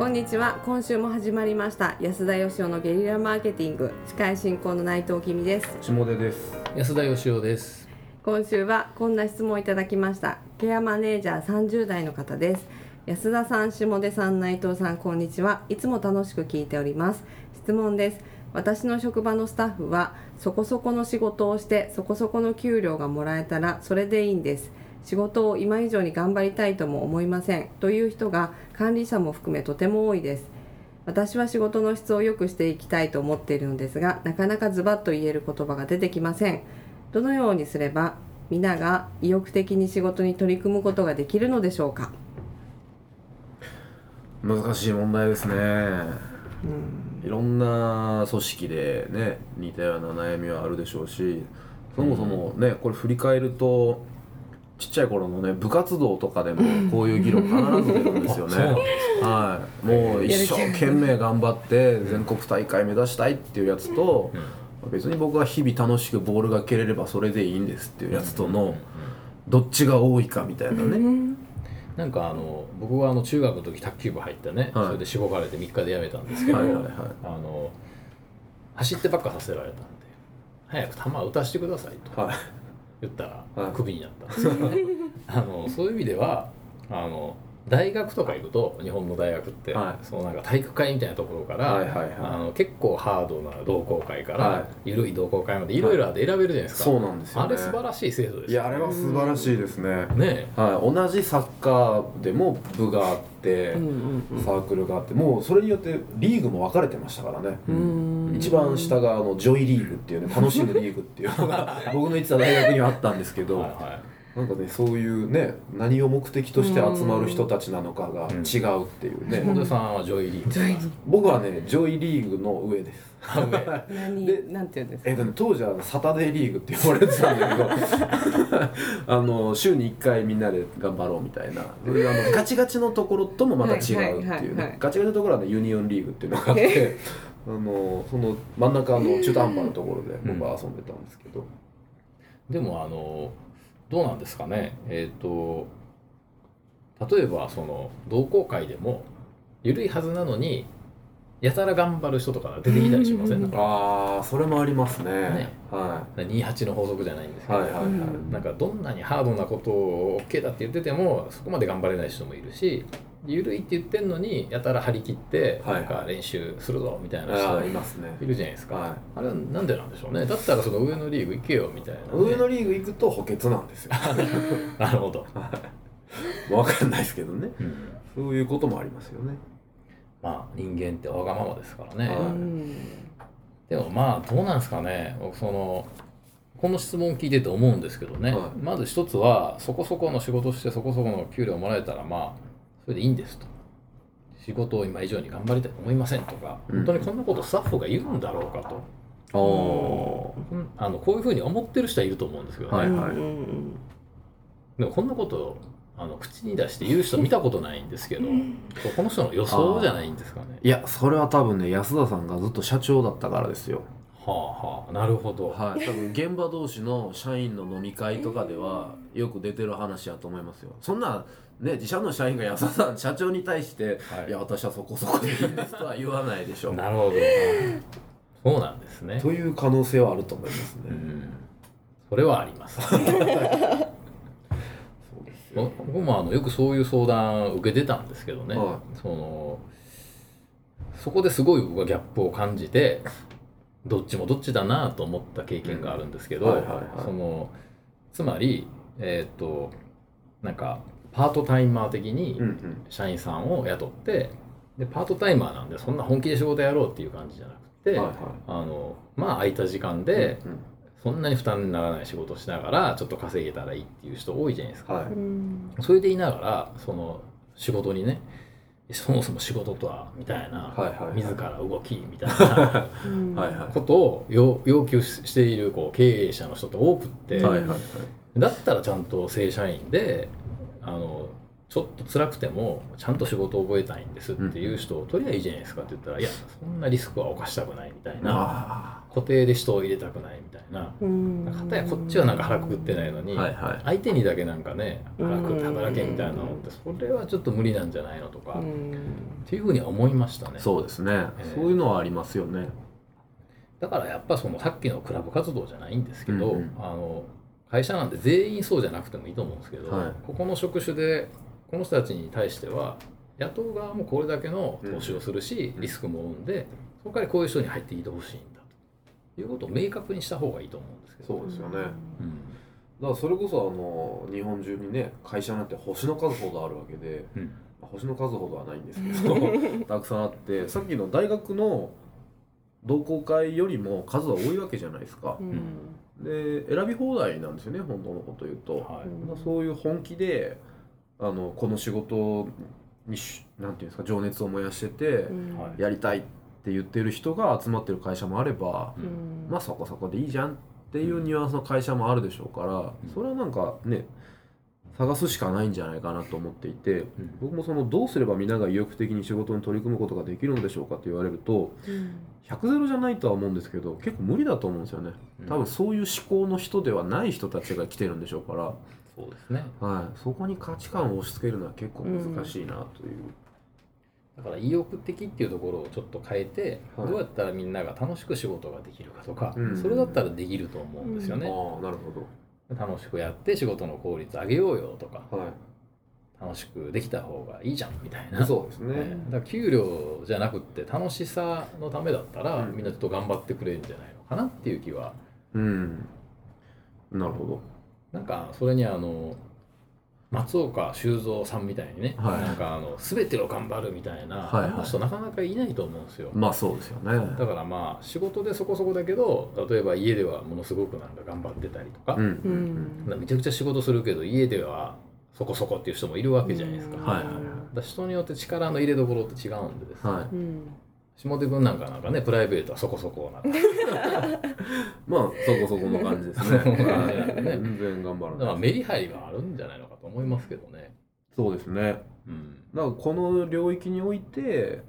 こんにちは。今週も始まりました。安田義雄のゲリラマーケティング。司会進行の内藤君です。下出です。安田義雄です。今週はこんな質問をいただきました。ケアマネージャー30代の方です。安田さん下出さん内藤さんこんにちは。いつも楽しく聞いております。質問です。私の職場のスタッフはそこそこの仕事をしてそこそこの給料がもらえたらそれでいいんです仕事を今以上に頑張りたいとも思いません。という人が管理者も含めとても多いです。私は仕事の質を良くしていきたいと思っているのですがなかなかズバッと言える言葉が出てきません。どのようにすれば皆が意欲的に仕事に取り組むことができるのでしょうか？難しい問題ですね。うん。いろんな組織でね似たような悩みはあるでしょうしそもそもねこれ振り返るとちっちゃい頃のね部活動とかでもこういう議論必ず出るんですよね。はい。もう一生懸命頑張って全国大会目指したいっていうやつと別に僕は日々楽しくボールが蹴れればそれでいいんですっていうやつとのどっちが多いかみたいなね。なんかあの僕はあの中学の時卓球部入ってね、はい。それでしごかれて3日で辞めたんですけど、はいはいはい。あの走ってばっかさせられたんで早く球打たせてくださいと。はい言ったらはい。クビになった。んですよ、あのそういう意味ではあの大学とか行くと日本の大学って、はい。そのなんか体育会みたいなところから、はいはいはい。あの結構ハードな同好会から、は緩い同好会までいろいろあって選べるじゃないですか、そうなんですよね。あれ素晴らしい制度ですいやあれは素晴らしいですね。ねはい、同じサッカーでも部があって、うんうんサークルがあってもうそれによってリーグも分かれてましたからね、うん一番下があのジョイリーグっていうね楽しむリーグっていうのが僕の行ってた大学にはあったんですけど、はいはい。なんかねそういうね何を目的として集まる人たちなのかが違うっていうね、本田さんはジョイリー。グ僕はねジョイリーグの上です。何でなんて言うんですか？えっとね、当時はサタデーリーグって呼ばれてたんだけど あの週に1回みんなで頑張ろうみたいな。それであのガチガチのところともまた違うってはいはいはいいうはい。ねガチガチのところはねユニオンリーグっていうのがあってあのその真ん中の中途半端なところで僕は遊んでたんですけど、でもあのどうなんですかね？えっ、と例えばその同好会でも緩いはずなのにやたら頑張る人とか出てきたりしません？なん。かああそれもありますね。ね。は28の法則じゃないんですいけど、はいはいはい、うんなんかどんなにハードなことを OK だって言っててもそこまで頑張れない人もいるし緩いって言ってんのにやたら張り切ってはい。なんか練習するぞみたいなああい人ますね。いるじゃないですか、はあれはなんでなんでしょうね。だったらその上のリーグ行けよみたいなね、上のリーグ行くと補欠なんですよ。なるほど、分かんないですけどね。うん。そういうこともありますよね。まあ人間ってわがままですからね、はい。うんでもまあどうなんですかね。僕そのこの質問聞いてて思うんですけどね、はい。まず一つはそこそこの仕事してそこそこの給料もらえたらまあそれでいいんですと。仕事を今以上に頑張りたいと思いませんとか、うん。本当にこんなことスタッフが言うんだろうかと。ああうん。あのこういうふうに思ってる人はいると思うんですけどね、はいうんうんでもこんなことあの口に出して言う人見たことないんですけど、この人の予想じゃないんですかね。いやそれは多分ね安田さんがずっと社長だったからですよはあはあなるほど、はい多分現場同士の社員の飲み会とかではよく出てる話やと思いますよそんなね自社の社員が安田さん社長に対して「はいい、や私はそこそこでいいんです」とは言わないでしょうなるほど。そうなんですね。という可能性はあると思いますね、うん。それはあります。そうですよ僕もあのよくそういう相談を受けてたんですけどね。はそのそこですごい僕はギャップを感じて、どっちもどっちだなと思った経験があるんですけど、そのつまりえっ、となんかパートタイマー的にうんうん。社員さんを雇って、でパートタイマーなんでそんな本気で仕事やろうっていう感じじゃなくて。はいはい。あのまあ空いた時間でうんそんなに負担にならない仕事をしながらちょっと稼げたらいいっていう人多いじゃないですか、はい。うん。それでいながらその仕事にねそもそも仕事とは？みたいな、はいはいはい。自ら動きみたいな。ことを要要求しているこう経営者の人って多くって、はいはいはい。だったらちゃんと正社員であのちょっと辛くてもちゃんと仕事を覚えたいんですっていう人を取りゃいいじゃないですかって言ったら、いやそんなリスクは犯したくないみたいなあ固定で人を入れたくないみたいな。うん。かたやこっちはなんか腹くくってないのに、相手にだけなんかね腹くくって働けみたいなのっうん。てそれはちょっと無理なんじゃないのとか、っうん。ていうふうには思いましたね。そうですね、えーそういうのはありますよね。だからやっぱそのさっきのクラブ活動じゃないんですけど、あの会社なんて全員そうじゃなくてもいいと思うんですけど、はい。ここの職種でこの人たちに対しては雇う側もこれだけの投資をするし、うん。リスクも生んでそこからこういう人に入っていてほしいんだと。いうことを明確にした方がいいと思うんですけど。そうですよね。うん。だからそれこそあの日本中にね会社なんて星の数ほどあるわけで、うん。まあ星の数ほどはないんですけど たくさんあってさっきの大学の同好会よりも数は多いわけじゃないですか。う、ん。で選び放題なんですよね本当のこと言うと、はい。そういう本気であのこの仕事にしなんていうんですか情熱を燃やしてて、やりたいって言ってる人が集まってる会社もあれば、うん。まあそこそこでいいじゃんっていうニュアンスの会社もあるでしょうから、うん。それはなんかね探すしかないんじゃないかなと思っていてうん。僕もそのどうすれば皆が意欲的に仕事に取り組むことができるのでしょうかって言われるとうん。100ゼロじゃないとは思うんですけど結構無理だと思うんですよね。多分そういう思考の人ではない人たちが来てるんでしょうから、そうですね。はい、そこに価値観を押し付けるのは結構難しいなという、だから意欲的っていうところをちょっと変えて、はい。どうやったらみんなが楽しく仕事ができるかとか、うん。それだったらできると思うんですよね、ああなるほ楽しくやって仕事の効率上げようよとかどはい。楽しくできた方がいいじゃんみたいな。そうですね、ええだから給料じゃなくって楽しさのためだったら、うん。みんなちょっと頑張ってくれるんじゃないのかなっていう気は。うん。なるほどなんかそれにあの松岡修造さんみたいにね、はい。なんかあの全てを頑張るみたいな、はいはい。あの人なかなかいないと思うんですよ。まあそうですよね。だからまあ仕事でそこそこだけど例えば家ではものすごくなんか頑張ってたりとか、うん。うん。めちゃくちゃ仕事するけど家ではそこそこっていう人もいるわけじゃないですか。うんだかはいはい。はいら人によって力の入れどころって違うんでですね、はい。うん下手君なんかなんかねプライベートはそこそこな まあそこそこの感じですね。はいね。全然頑張らだからないメリハリはあるんじゃないのかと思いますけどね。そうですね。うん。だからこの領域において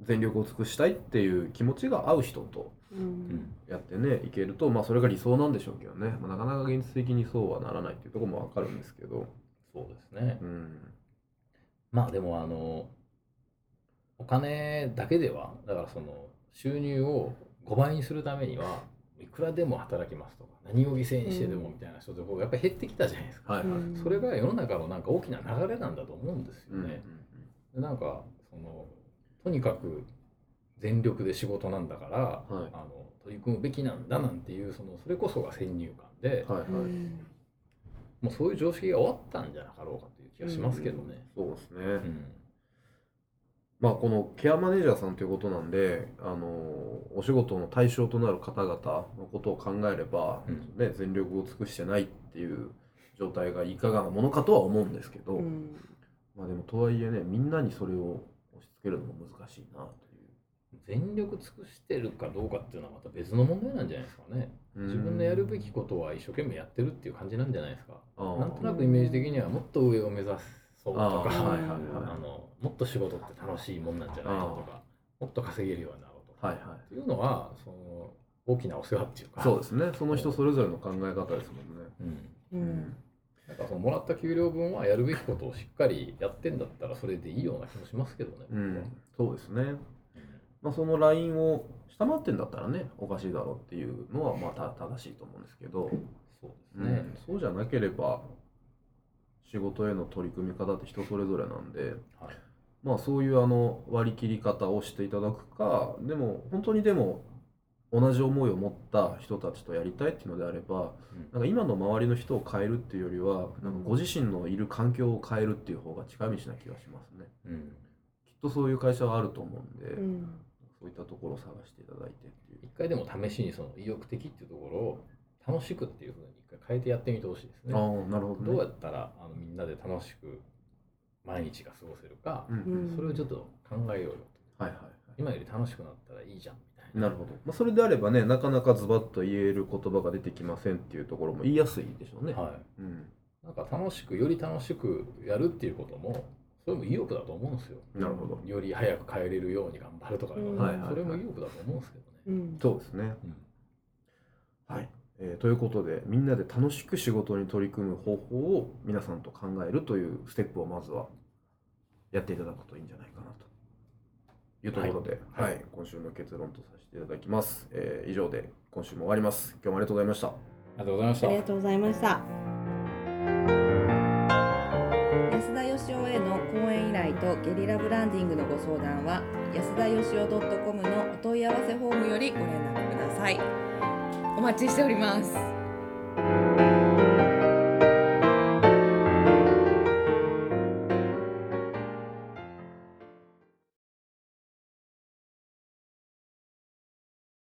全力を尽くしたいっていう気持ちが合う人とうん。やってねいけるとまあそれが理想なんでしょうけどね、まあ、なかなか現実的にそうはならないっていうところもわかるんですけど。そうですね。うん。まあでもあのお金だけではだからその収入を5倍にするためにはいくらでも働きますとか何を犠牲にしてでもみたいな人とかやっぱり減ってきたじゃないですか。はいはい、うんそれが世の中のなんか大きな流れなんだと思うんですうんよね。でなんかそのとにかく全力で仕事なんだから、はい。あの取り組むべきなんだなんていうそのそれこそが先入観で、はいはい、もうそういう常識が終わったんじゃなかろうかという気がしますけどね。そうですね、うんまあこのケアマネージャーさんということなんであのお仕事の対象となる方々のことを考えれば、うん。ね、全力を尽くしてないっていう状態がいかがなものかとは思うんですけど、うん。まあでもとはいえねみんなにそれを押し付けるのも難しいなと全力尽くしてるかどうかっていうのはまた別の問題なんじゃないですかね。いう自分のやるべきことは一生懸命やってるっていう感じなんじゃないですか。なんとなくイメージ的にはもっと上を目指そうとか、はいはいはい。あのもっと仕事って楽しいもんなんじゃないのとか、もっと稼げるようになろうとか、はいはい。っていうのはその大きなお世話っていうか、そうですね。その人それぞれの考え方ですもんね。うん、うん。なんかそのもらった給料分はやるべきことをしっかりやってんだったらそれでいいような気もしますけどね。うん。そうですね。まあそのラインを下回ってんだったらねおかしいだろうっていうのはまあた正しいと思うんですけど、そうですね。うん、そうじゃなければ仕事への取り組み方って人それぞれなんで、はい。まあそういうあの割り切り方をしていただくかでも本当にでも同じ思いを持った人たちとやりたいっていうのであればうん。なんか今の周りの人を変えるっていうよりはなんかご自身のいる環境を変えるっていう方が近道な気がしますね。うん。きっとそういう会社はあると思うんで、うん。そういったところを探していただいてっていう。一回でも試しにその意欲的っていうところを楽しくっていうふうに一回変えてやってみてほしいですね。ああなるほどね。どうやったらあのみんなで楽しく毎日が過ごせるか、うん。うん。うんそれをちょっと考えようよと。はいはいはい。今より楽しくなったらいいじゃんみたいな。なるほど、まあ、それであればねなかなかズバッと言える言葉が出てきませんっていうところも言いやすいでしょうね、はうん、なんか楽しくより楽しくやるっていうこともそれも意欲だと思うんですよ。なるほど。より早く帰れるように頑張るとか、うんはいはいそれも意欲だと思うんですけどね、うん。そうですね。はい、えーということでみんなで楽しく仕事に取り組む方法を皆さんと考えるというステップをまずはやっていただくといいんじゃないかなというところで、ははい。い今週の結論とさせていただきます、えー以上で今週も終わります今日もありがとうございました。ありがとうございました。ありがとうございました。安田義雄への講演依頼とゲリラブランディングのご相談は安田義雄 .com のお問い合わせフォームよりご連絡ください。お待ちしております。